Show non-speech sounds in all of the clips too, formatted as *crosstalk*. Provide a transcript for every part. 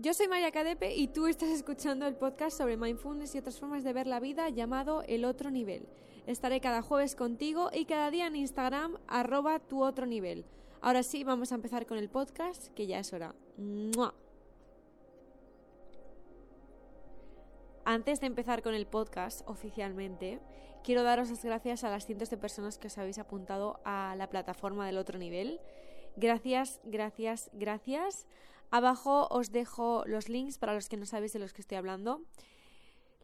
Yo soy María Cadepe y tú estás escuchando el podcast sobre mindfulness y otras formas de ver la vida llamado El Otro Nivel. Estaré cada jueves contigo y cada día en Instagram arroba tu otro nivel. Ahora sí, vamos a empezar con el podcast, que ya es hora. Antes de empezar con el podcast oficialmente, quiero daros las gracias a las cientos de personas que os habéis apuntado a la plataforma del otro nivel. Gracias, gracias, gracias. Abajo os dejo los links para los que no sabéis de los que estoy hablando.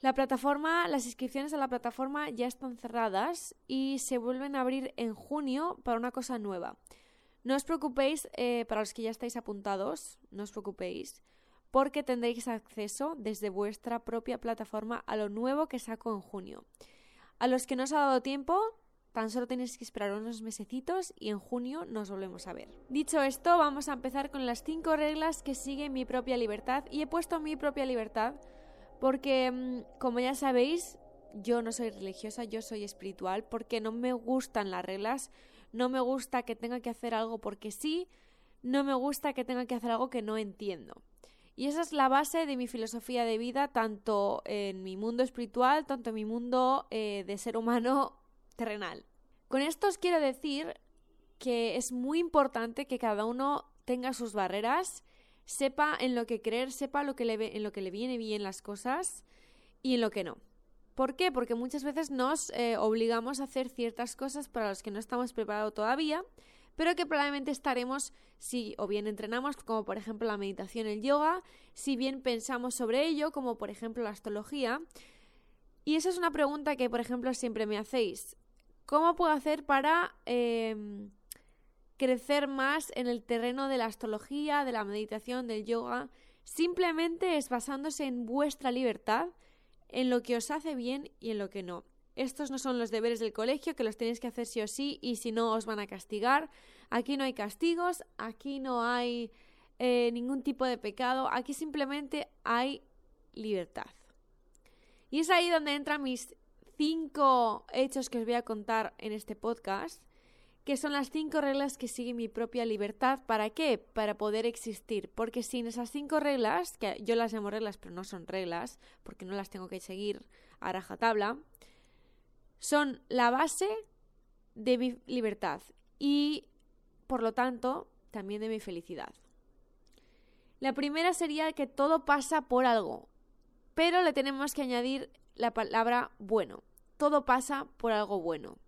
La plataforma, las inscripciones a la plataforma ya están cerradas y se vuelven a abrir en junio para una cosa nueva. No os preocupéis, eh, para los que ya estáis apuntados, no os preocupéis, porque tendréis acceso desde vuestra propia plataforma a lo nuevo que saco en junio. A los que no os ha dado tiempo, Tan solo tenéis que esperar unos mesecitos y en junio nos volvemos a ver. Dicho esto, vamos a empezar con las 5 reglas que siguen mi propia libertad. Y he puesto mi propia libertad porque, mm, como ya sabéis, yo no soy religiosa, yo soy espiritual porque no me gustan las reglas, no me gusta que tenga que hacer algo porque sí, no me gusta que tenga que hacer algo que no entiendo. Y esa es la base de mi filosofía de vida, tanto en mi mundo espiritual, tanto en mi mundo eh, de ser humano terrenal. Con esto os quiero decir que es muy importante que cada uno tenga sus barreras, sepa en lo que creer, sepa lo que le, en lo que le viene bien las cosas y en lo que no. ¿Por qué? Porque muchas veces nos eh, obligamos a hacer ciertas cosas para las que no estamos preparados todavía, pero que probablemente estaremos si o bien entrenamos, como por ejemplo la meditación, el yoga, si bien pensamos sobre ello, como por ejemplo la astrología. Y esa es una pregunta que, por ejemplo, siempre me hacéis. ¿Cómo puedo hacer para em, crecer más en el terreno de la astrología, de la meditación, del yoga? Simplemente es basándose en vuestra libertad, en lo que os hace bien y en lo que no. Estos no son los deberes del colegio, que los tenéis que hacer sí o sí y si no os van a castigar. Aquí no hay castigos, aquí no hay eh, ningún tipo de pecado, aquí simplemente hay libertad. Y es ahí donde entran mis cinco hechos que os voy a contar en este podcast, que son las cinco reglas que sigue mi propia libertad. ¿Para qué? Para poder existir. Porque sin esas cinco reglas, que yo las llamo reglas, pero no son reglas, porque no las tengo que seguir a rajatabla, son la base de mi libertad y, por lo tanto, también de mi felicidad. La primera sería que todo pasa por algo, pero le tenemos que añadir la palabra bueno. Todo pasa por algo bueno.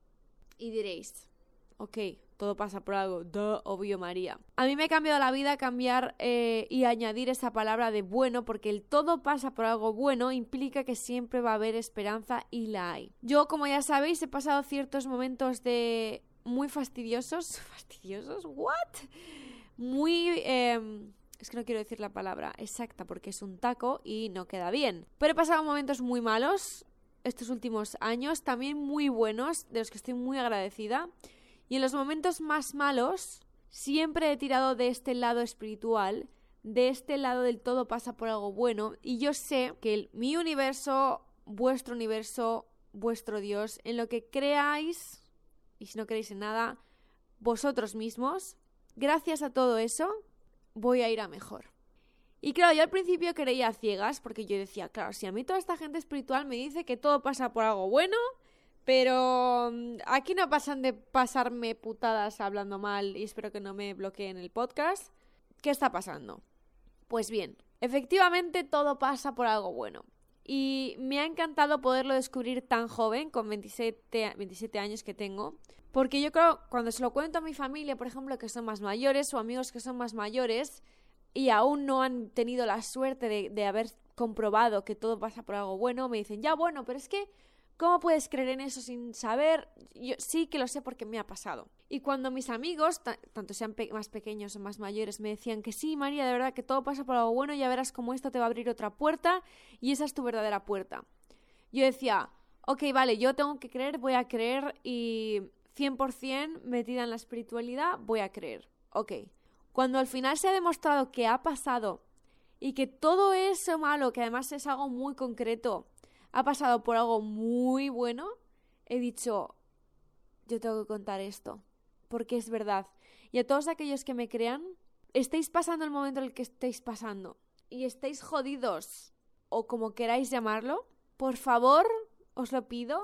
Y diréis, ok, todo pasa por algo, duh, obvio María. A mí me ha cambiado la vida cambiar eh, y añadir esa palabra de bueno, porque el todo pasa por algo bueno implica que siempre va a haber esperanza y la hay. Yo, como ya sabéis, he pasado ciertos momentos de muy fastidiosos. *laughs* ¿Fastidiosos? ¿What? Muy... Em, es que no quiero decir la palabra exacta porque es un taco y no queda bien. Pero he pasado momentos muy malos estos últimos años, también muy buenos, de los que estoy muy agradecida. Y en los momentos más malos, siempre he tirado de este lado espiritual, de este lado del todo pasa por algo bueno. Y yo sé que mi universo, vuestro universo, vuestro Dios, en lo que creáis, y si no creéis en nada, vosotros mismos, gracias a todo eso, voy a ir a mejor. Y claro, yo al principio creía ciegas porque yo decía, claro, si a mí toda esta gente espiritual me dice que todo pasa por algo bueno, pero mm, aquí no pasan de pasarme putadas hablando mal y espero que no me bloqueen el podcast. ¿Qué está pasando? Pues bien, efectivamente todo pasa por algo bueno. Y me ha encantado poderlo descubrir tan joven, con 27, 27 años que tengo. Porque yo creo, cuando se lo cuento a mi familia, por ejemplo, que son más mayores o amigos que son más mayores y aún no han tenido la suerte de, haber comprobado que todo pasa por algo bueno, me dicen, ya bueno, pero es que ¿Cómo puedes creer en eso sin saber? Yo sí que lo sé porque me ha pasado. Y cuando mis amigos, tanto sean más pequeños o más mayores, me decían que sí, María, de verdad que todo pasa por algo bueno, ya verás cómo esto te va a abrir otra puerta y esa es tu verdadera puerta. Yo decía, ok, vale, yo tengo que creer, voy a creer y 100% metida en la espiritualidad, voy a creer. Ok. Cuando al final se ha demostrado que ha pasado y que todo eso malo, que además es algo muy concreto, ha pasado por algo muy bueno, he dicho, yo tengo que contar esto, porque es verdad. Y a todos aquellos que me crean, estéis pasando el momento en el que estéis pasando. y estáis jodidos o como queráis llamarlo, por favor, os lo pido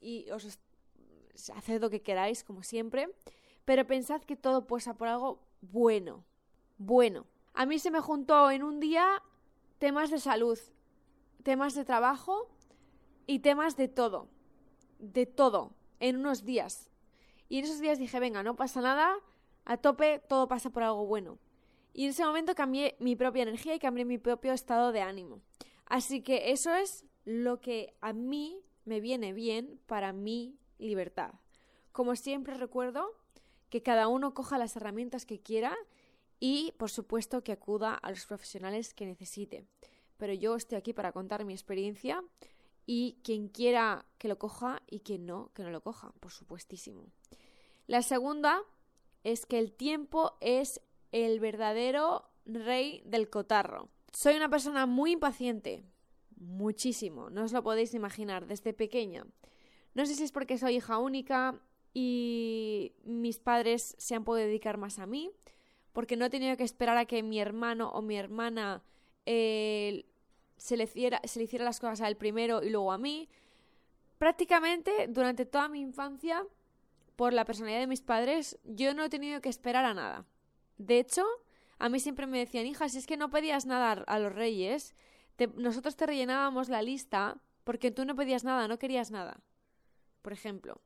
y os haced lo que queráis, como siempre, pero pensad que todo pasa por algo bueno, bueno. A mí se me juntó en un día temas de salud, temas de trabajo y temas de todo, de todo, en unos días. Y en esos días dije, venga, no pasa nada, a tope, todo pasa por algo bueno. Y en ese momento cambié mi propia energía y cambié mi propio estado de ánimo. Así que eso es lo que a mí me viene bien para mi libertad. Como siempre recuerdo que cada uno coja las herramientas que quiera y, por supuesto, que acuda a los profesionales que necesite. Pero yo estoy aquí para contar mi experiencia y quien quiera que lo coja y quien no, que no lo coja, por supuestísimo. La segunda es que el tiempo es el verdadero rey del cotarro. Soy una persona muy impaciente, muchísimo, no os lo podéis imaginar, desde pequeña. No sé si es porque soy hija única y mis padres se han podido dedicar más a mí, porque no he tenido que esperar a que mi hermano o mi hermana eh, se, le hiciera, se le hiciera las cosas al primero y luego a mí. Prácticamente durante toda mi infancia, por la personalidad de mis padres, yo no he tenido que esperar a nada. De hecho, a mí siempre me decían, hija, si es que no pedías nada a los reyes, nosotros te rellenábamos la lista porque tú no pedías nada, no querías nada. Por ejemplo.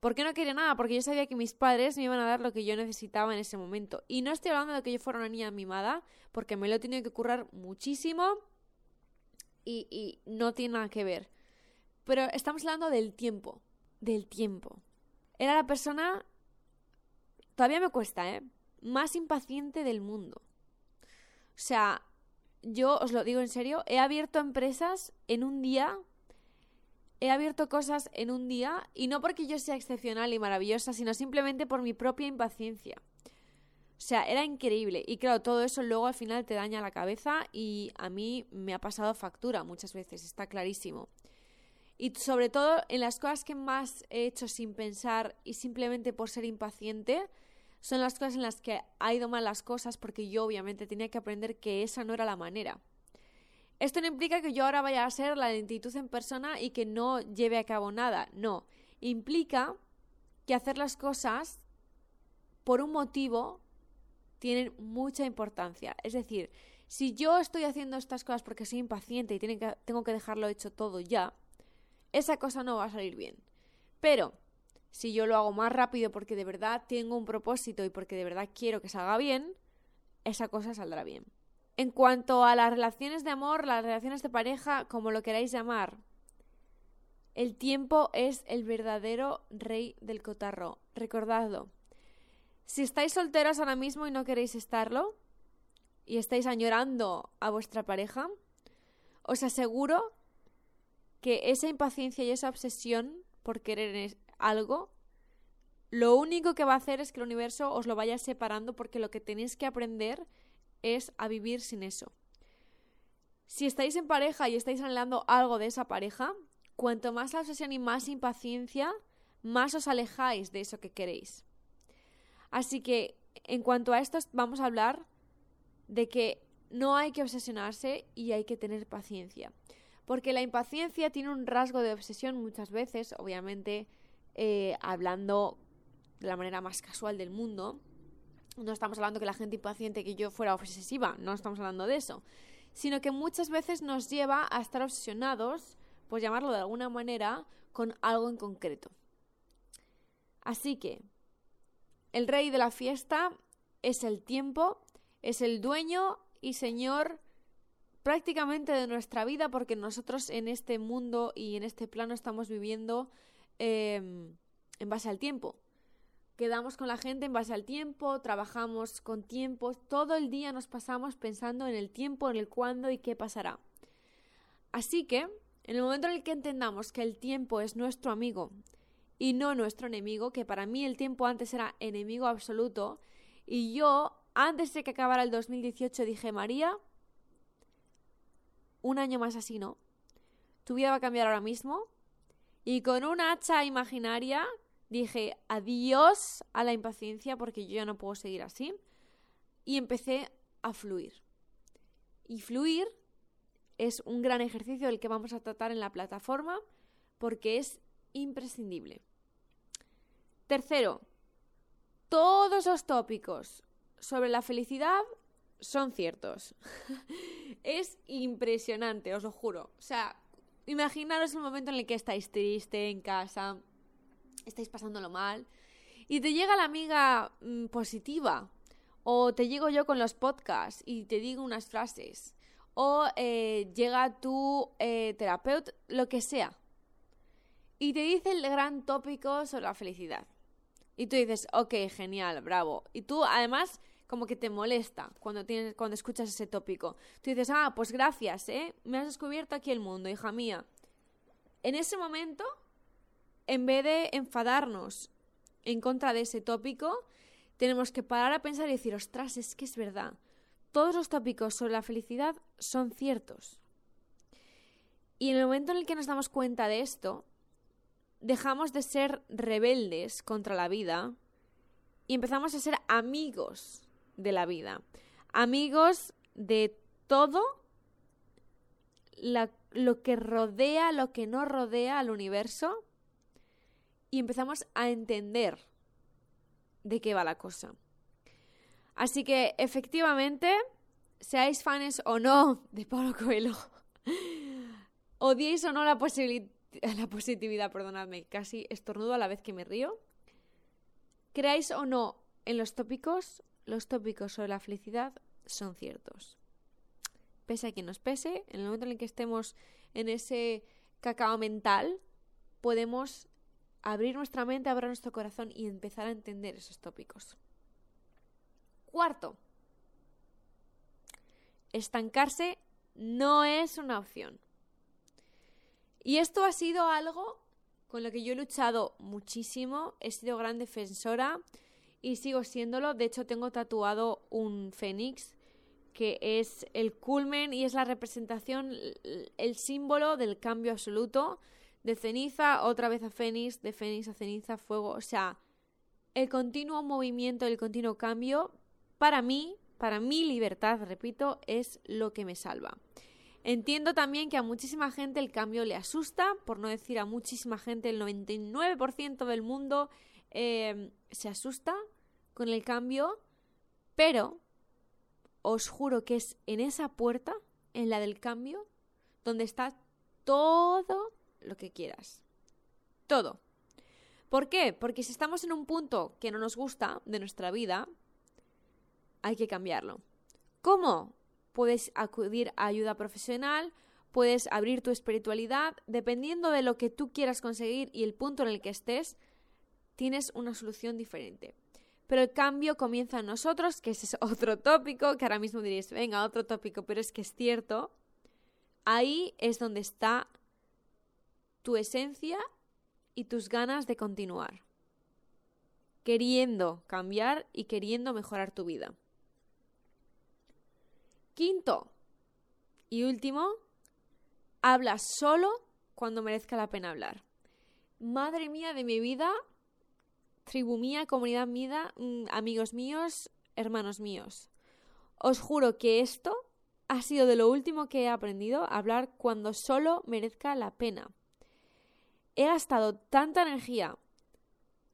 ¿Por qué no quería nada? Porque yo sabía que mis padres me iban a dar lo que yo necesitaba en ese momento. Y no estoy hablando de que yo fuera una niña mimada, porque me lo he tenido que currar muchísimo y, y no tiene nada que ver. Pero estamos hablando del tiempo. Del tiempo. Era la persona. Todavía me cuesta, ¿eh? Más impaciente del mundo. O sea, yo os lo digo en serio, he abierto empresas en un día he abierto cosas en un día y no porque yo sea excepcional y maravillosa, sino simplemente por mi propia impaciencia. O sea, era increíble. Y claro, todo eso luego al final te daña la cabeza y a mí me ha pasado factura muchas veces, está clarísimo. Y sobre todo en las cosas que más he hecho sin pensar y simplemente por ser impaciente, son las cosas en las que ha ido mal las cosas porque yo obviamente tenía que aprender que esa no era la manera. Esto no implica que yo ahora vaya a ser la lentitud en persona y que no lleve a cabo nada. No. Implica que hacer las cosas por un motivo tienen mucha importancia. Es decir, si yo estoy haciendo estas cosas porque soy impaciente y tengo que dejarlo hecho todo ya, esa cosa no va a salir bien. Pero si yo lo hago más rápido porque de verdad tengo un propósito y porque de verdad quiero que salga bien, esa cosa saldrá bien. En cuanto a las relaciones de amor, las relaciones de pareja, como lo queráis llamar, el tiempo es el verdadero rey del cotarro. Recordadlo. Si estáis solteros ahora mismo y no queréis estarlo, y estáis añorando a vuestra pareja, os aseguro que esa impaciencia y esa obsesión por querer algo, lo único que va a hacer es que el universo os lo vaya separando porque lo que tenéis que aprender es a vivir sin eso. Si estáis en pareja y estáis anhelando algo de esa pareja, cuanto más la obsesión y más impaciencia, más os alejáis de eso que queréis. Así que, en cuanto a esto, vamos a hablar de que no hay que obsesionarse y hay que tener paciencia. Porque la impaciencia tiene un rasgo de obsesión muchas veces, obviamente eh, hablando de la manera más casual del mundo, no estamos hablando que la gente impaciente que yo fuera obsesiva, no estamos hablando de eso, sino que muchas veces nos lleva a estar obsesionados, por llamarlo de alguna manera, con algo en concreto. Así que, el rey de la fiesta es el tiempo, es el dueño y señor prácticamente de nuestra vida porque nosotros en este mundo y en este plano estamos viviendo em, en base al tiempo quedamos con la gente en base al tiempo, trabajamos con tiempo, todo el día nos pasamos pensando en el tiempo, en el cuándo y qué pasará. Así que, en el momento en el que entendamos que el tiempo es nuestro amigo y no nuestro enemigo, que para mí el tiempo antes era enemigo absoluto, y yo, antes de que acabara el 2018, dije, María, un año más así, ¿no? Tu vida va a cambiar ahora mismo, y con un hacha imaginaria dije adiós a la impaciencia porque yo ya no puedo seguir así y empecé a fluir. Y fluir es un gran ejercicio del que vamos a tratar en la plataforma porque es imprescindible. Tercero, todos los tópicos sobre la felicidad son ciertos. *laughs* es impresionante, os lo juro. O sea, imaginaros el momento en el que estáis triste en casa, estáis pasándolo mal, y te llega la amiga mm, positiva, o te llego yo con los podcasts y te digo unas frases, o eh, llega tu eh, terapeuta, lo que sea, y te dice el gran tópico sobre la felicidad. Y tú dices, ok, genial, bravo. Y tú además como que te molesta cuando, tienes, cuando escuchas ese tópico. Tú dices, ah, pues gracias, ¿eh? Me has descubierto aquí el mundo, hija mía. En ese momento, en vez de enfadarnos en contra de ese tópico, tenemos que parar a pensar y decir, ostras, es que es verdad. Todos los tópicos sobre la felicidad son ciertos. Y en el momento en el que nos damos cuenta de esto, dejamos de ser rebeldes contra la vida y empezamos a ser amigos de la vida. Amigos de todo lo que rodea, lo que no rodea al universo. Y empezamos a entender de qué va la cosa. Así que efectivamente, seáis fans o no de Pablo Coelho, *laughs* odiéis o no la, la positividad, perdonadme, casi estornudo a la vez que me río, creáis o no en los tópicos, los tópicos sobre la felicidad son ciertos. Pese a quien nos pese, en el momento en el que estemos en ese cacao mental, podemos abrir nuestra mente, abrir nuestro corazón y empezar a entender esos tópicos. Cuarto, estancarse no es una opción. Y esto ha sido algo con lo que yo he luchado muchísimo, he sido gran defensora y sigo siéndolo. De hecho, tengo tatuado un fénix que es el culmen y es la representación, el símbolo del cambio absoluto, de ceniza otra vez a fénix, de fénix a ceniza, fuego, o sea, el continuo movimiento, el continuo cambio, para mí, para mi libertad, repito, es lo que me salva. Entiendo también que a muchísima gente el cambio le asusta, por no decir a muchísima gente, el 99% del mundo eh, se asusta con el cambio, pero os juro que es en esa puerta, en la del cambio, donde está todo lo que quieras. Todo. ¿Por qué? Porque si estamos en un punto que no nos gusta de nuestra vida, hay que cambiarlo. ¿Cómo? Puedes acudir a ayuda profesional, puedes abrir tu espiritualidad, dependiendo de lo que tú quieras conseguir y el punto en el que estés, tienes una solución diferente. Pero el cambio comienza en nosotros, que ese es *laughs* otro tópico, que ahora mismo diréis, venga, otro tópico, pero es que es cierto. Ahí es donde está tu esencia y tus ganas de continuar. Queriendo cambiar y queriendo mejorar tu vida. Quinto y último, habla solo cuando merezca la pena hablar. Madre mía de mi vida, tribu mía, comunidad mía, mm, amigos míos, hermanos míos. Os juro que esto ha sido de lo último que he aprendido, hablar cuando solo merezca la pena. He gastado tanta energía,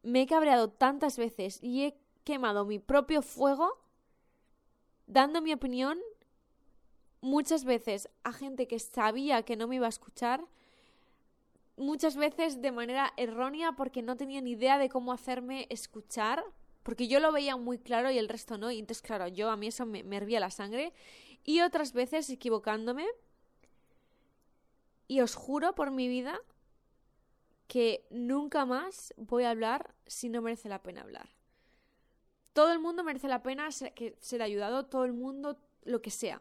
me he cabreado tantas veces y he quemado mi propio fuego dando mi opinión muchas veces a gente que sabía que no me iba a escuchar, muchas veces de manera errónea porque no tenía ni idea de cómo hacerme escuchar, porque yo lo veía muy claro y el resto no, y entonces claro, yo a mí eso me, me hervía la sangre, y otras veces equivocándome, y os juro por mi vida que nunca más voy a hablar si no merece la pena hablar. Todo el mundo merece la pena que ser ayudado, todo el mundo lo que sea.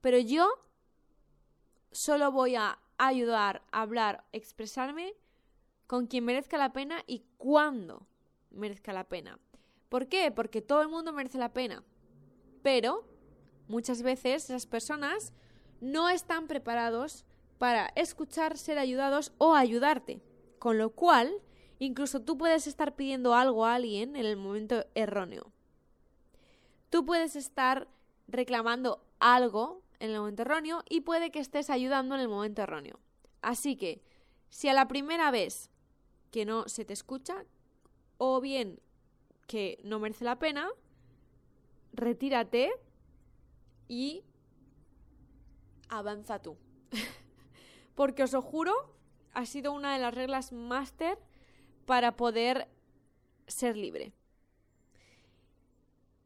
Pero yo solo voy a ayudar, hablar, expresarme con quien merezca la pena y cuando merezca la pena. ¿Por qué? Porque todo el mundo merece la pena. Pero muchas veces esas personas no están preparados para escuchar, ser ayudados o ayudarte. Con lo cual, incluso tú puedes estar pidiendo algo a alguien en el momento erróneo. Tú puedes estar reclamando algo en el momento erróneo y puede que estés ayudando en el momento erróneo. Así que, si a la primera vez que no se te escucha, o bien que no merece la pena, retírate y avanza tú. *laughs* Porque os lo juro, ha sido una de las reglas máster para poder ser libre.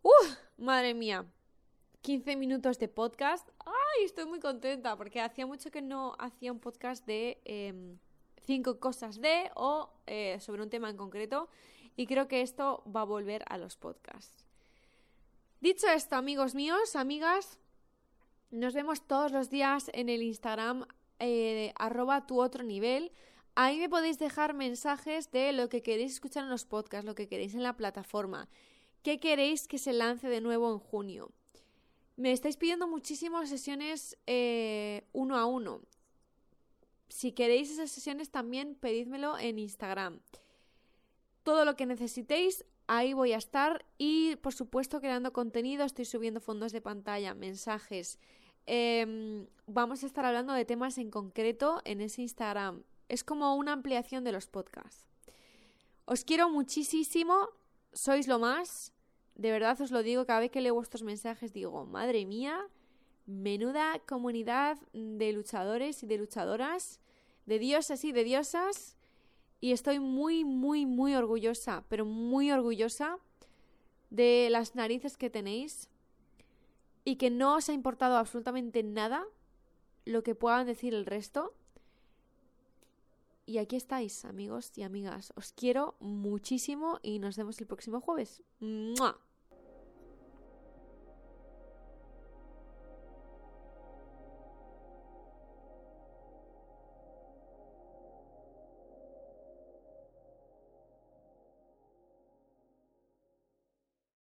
¡Uh! Madre mía. 15 minutos de podcast. ¡Ay! Estoy muy contenta porque hacía mucho que no hacía un podcast de em, cinco cosas de o eh, sobre un tema en concreto y creo que esto va a volver a los podcasts. Dicho esto, amigos míos, amigas, nos vemos todos los días en el Instagram eh, arroba tu otro nivel. Ahí me podéis dejar mensajes de lo que queréis escuchar en los podcasts, lo que queréis en la plataforma, qué queréis que se lance de nuevo en junio. Me estáis pidiendo muchísimas sesiones eh, uno a uno. Si queréis esas sesiones también pedídmelo en Instagram. Todo lo que necesitéis, ahí voy a estar y por supuesto creando contenido, estoy subiendo fondos de pantalla, mensajes. Em, vamos a estar hablando de temas en concreto en ese Instagram. Es como una ampliación de los podcasts. Os quiero muchísimo, sois lo más. De verdad os lo digo, cada vez que leo vuestros mensajes digo, madre mía, menuda comunidad de luchadores y de luchadoras, de diosas y de diosas. Y estoy muy, muy, muy orgullosa, pero muy orgullosa de las narices que tenéis y que no os ha importado absolutamente nada lo que puedan decir el resto. Y aquí estáis, amigos y amigas. Os quiero muchísimo y nos vemos el próximo jueves.